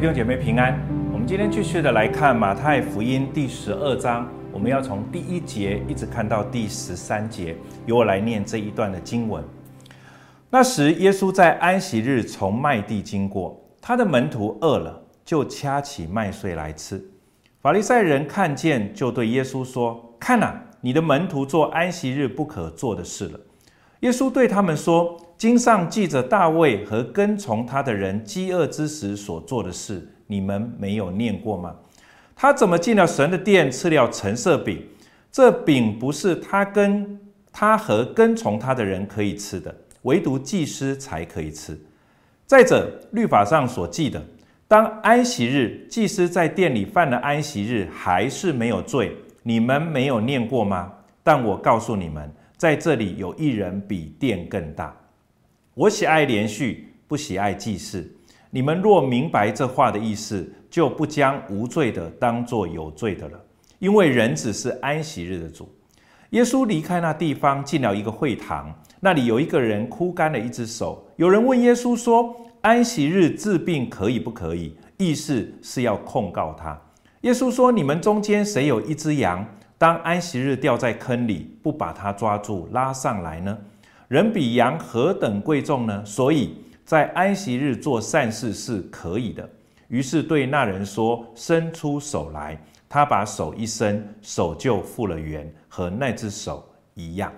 弟兄姐妹平安，我们今天继续的来看马太福音第十二章，我们要从第一节一直看到第十三节，由我来念这一段的经文。那时，耶稣在安息日从麦地经过，他的门徒饿了，就掐起麦穗来吃。法利赛人看见，就对耶稣说：“看哪，你的门徒做安息日不可做的事了。”耶稣对他们说：经上记着大卫和跟从他的人饥饿之时所做的事，你们没有念过吗？他怎么进了神的殿，吃了陈设饼？这饼不是他跟他和跟从他的人可以吃的，唯独祭司才可以吃。再者，律法上所记的，当安息日，祭司在殿里犯了安息日，还是没有罪，你们没有念过吗？但我告诉你们，在这里有一人比殿更大。我喜爱连续，不喜爱祭祀。你们若明白这话的意思，就不将无罪的当作有罪的了。因为人子是安息日的主。耶稣离开那地方，进了一个会堂，那里有一个人枯干了一只手。有人问耶稣说：“安息日治病可以不可以？”意思是要控告他。耶稣说：“你们中间谁有一只羊，当安息日掉在坑里，不把它抓住拉上来呢？”人比羊何等贵重呢？所以在安息日做善事是可以的。于是对那人说：“伸出手来。”他把手一伸，手就复了原，和那只手一样。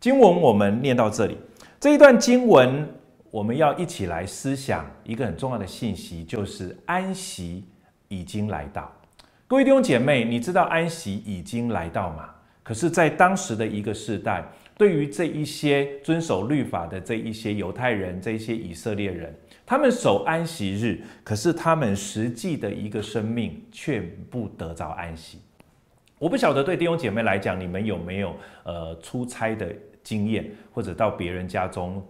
经文我们念到这里，这一段经文我们要一起来思想一个很重要的信息，就是安息已经来到。各位弟兄姐妹，你知道安息已经来到吗？可是，在当时的一个世代。对于这一些遵守律法的这一些犹太人，这一些以色列人，他们守安息日，可是他们实际的一个生命却不得着安息。我不晓得对弟兄姐妹来讲，你们有没有呃出差的经验，或者到别人家中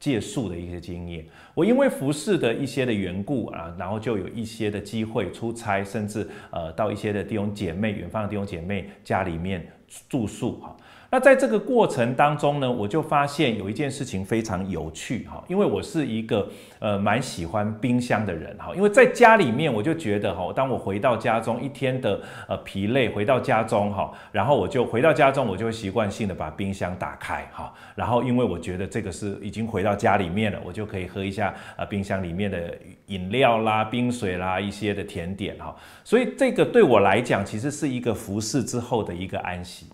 借宿的一些经验？我因为服侍的一些的缘故啊，然后就有一些的机会出差，甚至呃到一些的弟兄姐妹远方的弟兄姐妹家里面住宿哈。那在这个过程当中呢，我就发现有一件事情非常有趣哈，因为我是一个呃蛮喜欢冰箱的人哈，因为在家里面我就觉得哈，当我回到家中一天的呃疲累回到家中哈，然后我就回到家中，我就会习惯性的把冰箱打开哈，然后因为我觉得这个是已经回到家里面了，我就可以喝一下呃冰箱里面的饮料啦、冰水啦一些的甜点哈，所以这个对我来讲其实是一个服侍之后的一个安息。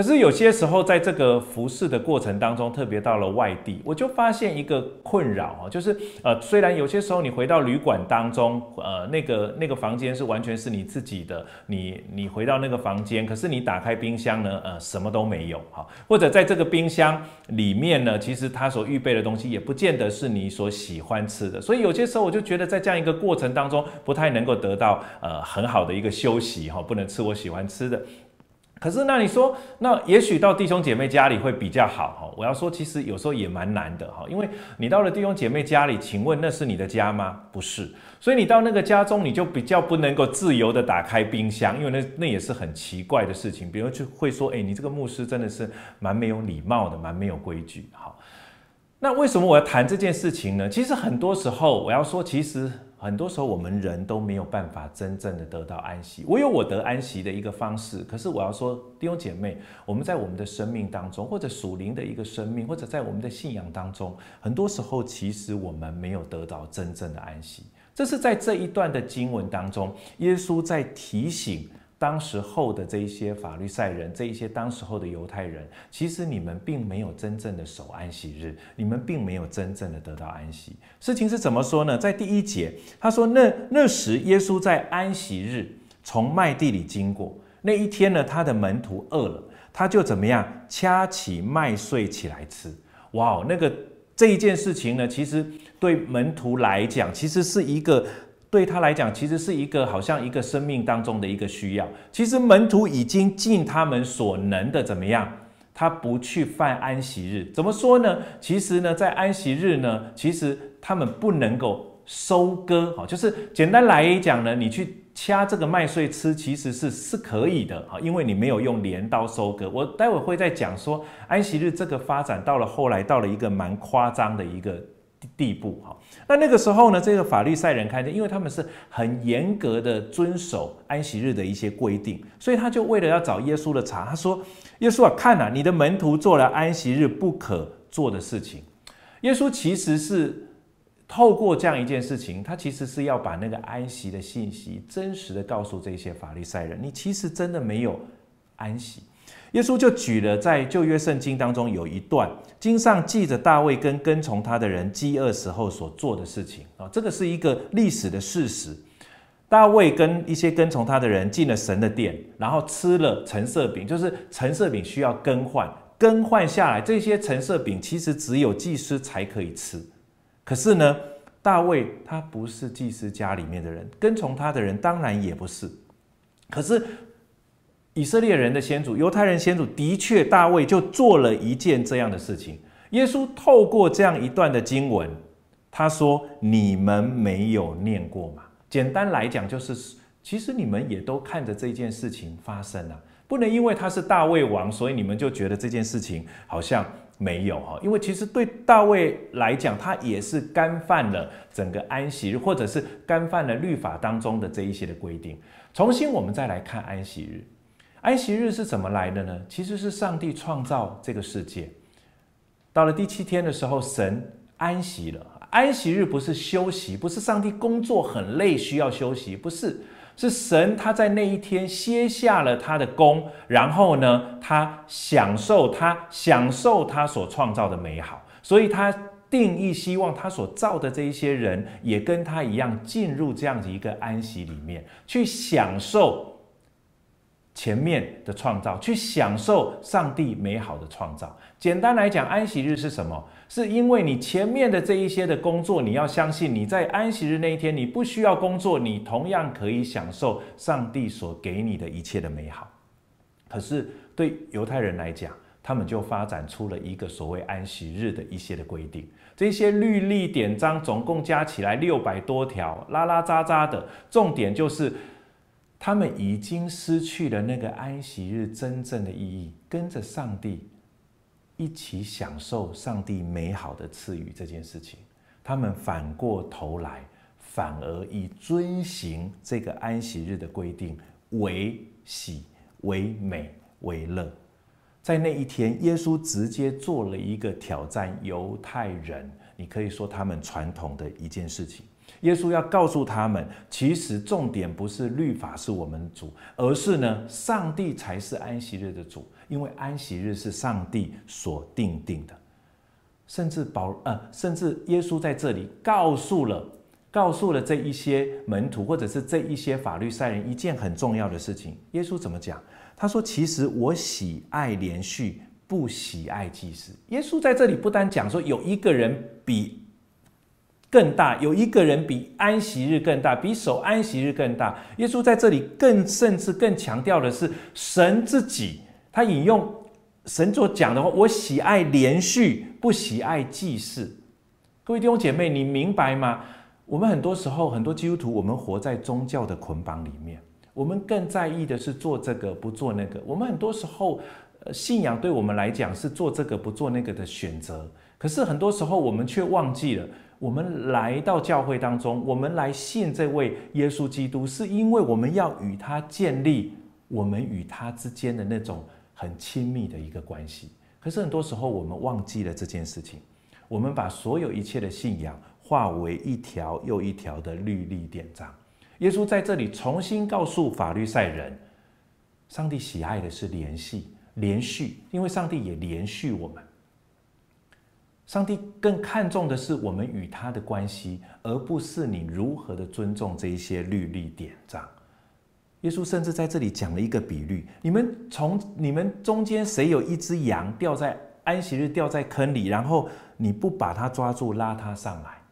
可是有些时候，在这个服侍的过程当中，特别到了外地，我就发现一个困扰啊，就是呃，虽然有些时候你回到旅馆当中，呃，那个那个房间是完全是你自己的，你你回到那个房间，可是你打开冰箱呢，呃，什么都没有哈，或者在这个冰箱里面呢，其实它所预备的东西也不见得是你所喜欢吃的，所以有些时候我就觉得在这样一个过程当中，不太能够得到呃很好的一个休息哈，不能吃我喜欢吃的。可是，那你说，那也许到弟兄姐妹家里会比较好哈。我要说，其实有时候也蛮难的哈，因为你到了弟兄姐妹家里，请问那是你的家吗？不是，所以你到那个家中，你就比较不能够自由的打开冰箱，因为那那也是很奇怪的事情。比如就会说，诶，你这个牧师真的是蛮没有礼貌的，蛮没有规矩。好，那为什么我要谈这件事情呢？其实很多时候，我要说，其实。很多时候，我们人都没有办法真正的得到安息。我有我得安息的一个方式，可是我要说，弟兄姐妹，我们在我们的生命当中，或者属灵的一个生命，或者在我们的信仰当中，很多时候其实我们没有得到真正的安息。这是在这一段的经文当中，耶稣在提醒。当时候的这一些法律赛人，这一些当时候的犹太人，其实你们并没有真正的守安息日，你们并没有真正的得到安息。事情是怎么说呢？在第一节，他说那那时耶稣在安息日从麦地里经过，那一天呢，他的门徒饿了，他就怎么样掐起麦穗起来吃。哇，那个这一件事情呢，其实对门徒来讲，其实是一个。对他来讲，其实是一个好像一个生命当中的一个需要。其实门徒已经尽他们所能的怎么样？他不去犯安息日，怎么说呢？其实呢，在安息日呢，其实他们不能够收割，哈，就是简单来讲呢，你去掐这个麦穗吃，其实是是可以的，哈，因为你没有用镰刀收割。我待会会再讲说，安息日这个发展到了后来，到了一个蛮夸张的一个地步哈。那那个时候呢，这个法利赛人看见，因为他们是很严格的遵守安息日的一些规定，所以他就为了要找耶稣的茬，他说：“耶稣啊，看呐，你的门徒做了安息日不可做的事情。”耶稣其实是透过这样一件事情，他其实是要把那个安息的信息真实的告诉这些法利赛人：你其实真的没有安息。耶稣就举了在旧约圣经当中有一段经上记着大卫跟跟从他的人饥饿时候所做的事情啊，这个是一个历史的事实。大卫跟一些跟从他的人进了神的殿，然后吃了橙色饼，就是橙色饼需要更换，更换下来这些橙色饼其实只有祭司才可以吃。可是呢，大卫他不是祭司家里面的人，跟从他的人当然也不是。可是。以色列人的先祖，犹太人先祖，的确，大卫就做了一件这样的事情。耶稣透过这样一段的经文，他说：“你们没有念过吗？”简单来讲，就是其实你们也都看着这件事情发生了。不能因为他是大卫王，所以你们就觉得这件事情好像没有哈。因为其实对大卫来讲，他也是干犯了整个安息日，或者是干犯了律法当中的这一些的规定。重新，我们再来看安息日。安息日是怎么来的呢？其实是上帝创造这个世界，到了第七天的时候，神安息了。安息日不是休息，不是上帝工作很累需要休息，不是，是神他在那一天歇下了他的工，然后呢，他享受他享受他所创造的美好，所以他定义希望他所造的这一些人也跟他一样进入这样子一个安息里面去享受。前面的创造，去享受上帝美好的创造。简单来讲，安息日是什么？是因为你前面的这一些的工作，你要相信你在安息日那一天，你不需要工作，你同样可以享受上帝所给你的一切的美好。可是对犹太人来讲，他们就发展出了一个所谓安息日的一些的规定。这些律例典章总共加起来六百多条，拉拉杂杂的，重点就是。他们已经失去了那个安息日真正的意义，跟着上帝一起享受上帝美好的赐予这件事情。他们反过头来，反而以遵行这个安息日的规定为喜、为美、为乐。在那一天，耶稣直接做了一个挑战犹太人，你可以说他们传统的一件事情。耶稣要告诉他们，其实重点不是律法是我们主，而是呢，上帝才是安息日的主，因为安息日是上帝所定定的。甚至保呃，甚至耶稣在这里告诉了，告诉了这一些门徒或者是这一些法律赛人一件很重要的事情。耶稣怎么讲？他说：“其实我喜爱连续，不喜爱祭祀。”耶稣在这里不单讲说有一个人比。更大，有一个人比安息日更大，比守安息日更大。耶稣在这里更甚至更强调的是神自己，他引用神所讲的话：“我喜爱连续，不喜爱祭祀。”各位弟兄姐妹，你明白吗？我们很多时候，很多基督徒，我们活在宗教的捆绑里面，我们更在意的是做这个不做那个。我们很多时候，信仰对我们来讲是做这个不做那个的选择。可是很多时候，我们却忘记了。我们来到教会当中，我们来信这位耶稣基督，是因为我们要与他建立我们与他之间的那种很亲密的一个关系。可是很多时候，我们忘记了这件事情，我们把所有一切的信仰化为一条又一条的律例典章。耶稣在这里重新告诉法律赛人，上帝喜爱的是联系，连续，因为上帝也连续我们。上帝更看重的是我们与他的关系，而不是你如何的尊重这一些律例典章。耶稣甚至在这里讲了一个比喻：你们从你们中间谁有一只羊掉在安息日掉在坑里，然后你不把它抓住拉它上来，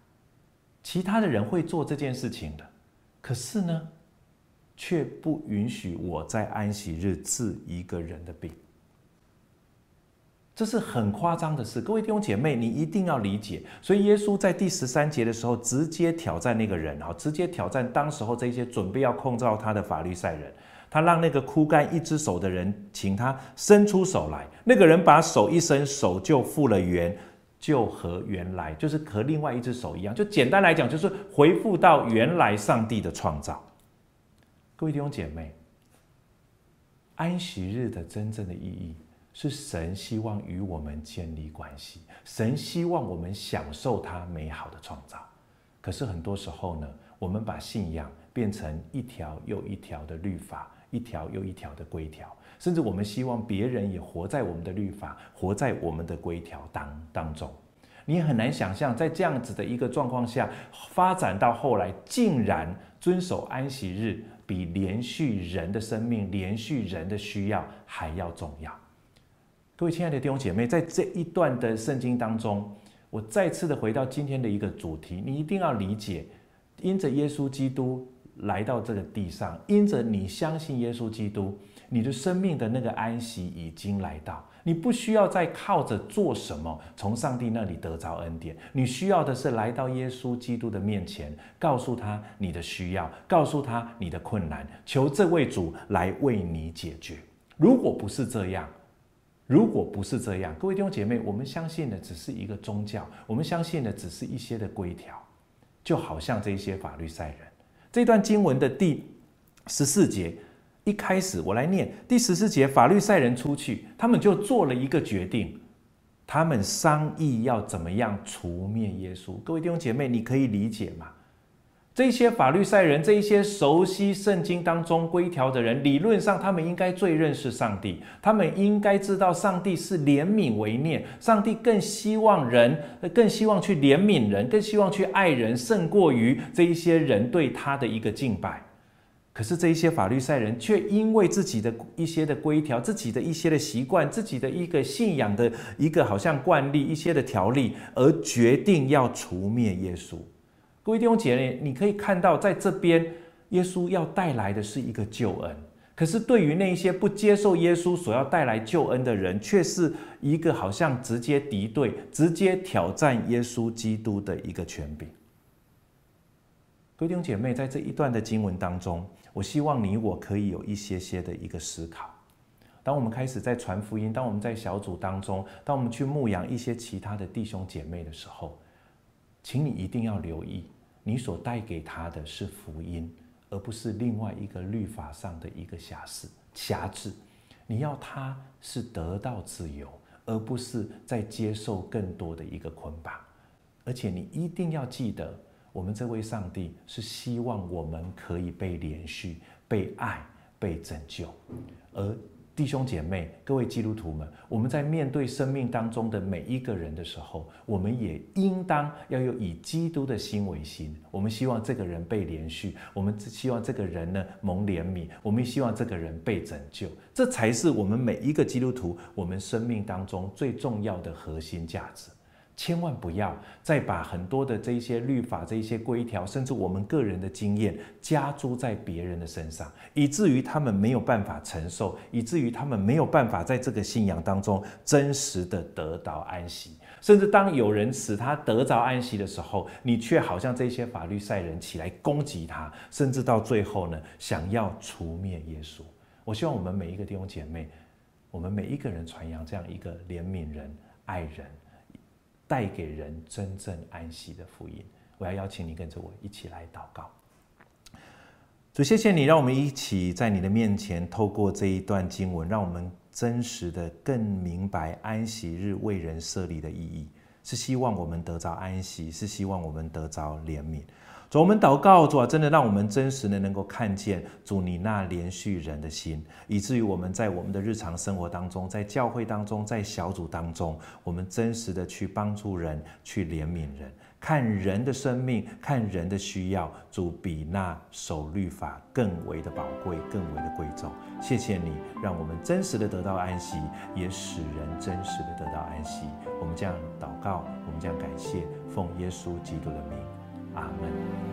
其他的人会做这件事情的，可是呢，却不允许我在安息日治一个人的病。这是很夸张的事，各位弟兄姐妹，你一定要理解。所以耶稣在第十三节的时候，直接挑战那个人，啊，直接挑战当时候这些准备要控告他的法律赛人。他让那个枯干一只手的人，请他伸出手来。那个人把手一伸，手就复了原，就和原来，就是和另外一只手一样。就简单来讲，就是恢复到原来上帝的创造。各位弟兄姐妹，安息日的真正的意义是神希望与我们建立关系，神希望我们享受他美好的创造。可是很多时候呢，我们把信仰变成一条又一条的律法，一条又一条的规条。甚至我们希望别人也活在我们的律法，活在我们的规条当当中。你很难想象，在这样子的一个状况下，发展到后来，竟然遵守安息日比连续人的生命、连续人的需要还要重要。各位亲爱的弟兄姐妹，在这一段的圣经当中，我再次的回到今天的一个主题，你一定要理解，因着耶稣基督来到这个地上，因着你相信耶稣基督。你的生命的那个安息已经来到，你不需要再靠着做什么从上帝那里得着恩典，你需要的是来到耶稣基督的面前，告诉他你的需要，告诉他你的困难，求这位主来为你解决。如果不是这样，如果不是这样，各位弟兄姐妹，我们相信的只是一个宗教，我们相信的只是一些的规条，就好像这些法律赛人。这段经文的第十四节。一开始我来念第十四节，法律赛人出去，他们就做了一个决定，他们商议要怎么样除灭耶稣。各位弟兄姐妹，你可以理解吗？这些法律赛人，这一些熟悉圣经当中规条的人，理论上他们应该最认识上帝，他们应该知道上帝是怜悯为念，上帝更希望人，更希望去怜悯人，更希望去爱人，胜过于这一些人对他的一个敬拜。可是这一些法律赛人却因为自己的一些的规条、自己的一些的习惯、自己的一个信仰的一个好像惯例、一些的条例，而决定要除灭耶稣。各位弟兄姐妹，你可以看到，在这边耶稣要带来的是一个救恩，可是对于那些不接受耶稣所要带来救恩的人，却是一个好像直接敌对、直接挑战耶稣基督的一个权柄。各位弟兄姐妹，在这一段的经文当中，我希望你我可以有一些些的一个思考。当我们开始在传福音，当我们在小组当中，当我们去牧养一些其他的弟兄姐妹的时候，请你一定要留意，你所带给他的是福音，而不是另外一个律法上的一个辖制。辖制，你要他是得到自由，而不是在接受更多的一个捆绑。而且你一定要记得。我们这位上帝是希望我们可以被连续、被爱、被拯救。而弟兄姐妹、各位基督徒们，我们在面对生命当中的每一个人的时候，我们也应当要有以基督的心为心。我们希望这个人被连续，我们希望这个人呢蒙怜悯，我们希望这个人被拯救。这才是我们每一个基督徒我们生命当中最重要的核心价值。千万不要再把很多的这些律法、这些规条，甚至我们个人的经验加诸在别人的身上，以至于他们没有办法承受，以至于他们没有办法在这个信仰当中真实的得到安息。甚至当有人使他得着安息的时候，你却好像这些法律赛人起来攻击他，甚至到最后呢，想要除灭耶稣。我希望我们每一个弟兄姐妹，我们每一个人传扬这样一个怜悯人、爱人。带给人真正安息的福音，我要邀请你跟着我一起来祷告。主，谢谢你，让我们一起在你的面前，透过这一段经文，让我们真实的更明白安息日为人设立的意义，是希望我们得着安息，是希望我们得着怜悯。主，我们祷告，主啊，真的让我们真实的能够看见主你那怜恤人的心，以至于我们在我们的日常生活当中，在教会当中，在小组当中，我们真实的去帮助人，去怜悯人，看人的生命，看人的需要，主比那守律法更为的宝贵，更为的贵重。谢谢你，让我们真实的得到安息，也使人真实的得到安息。我们这样祷告，我们这样感谢，奉耶稣基督的名。阿门。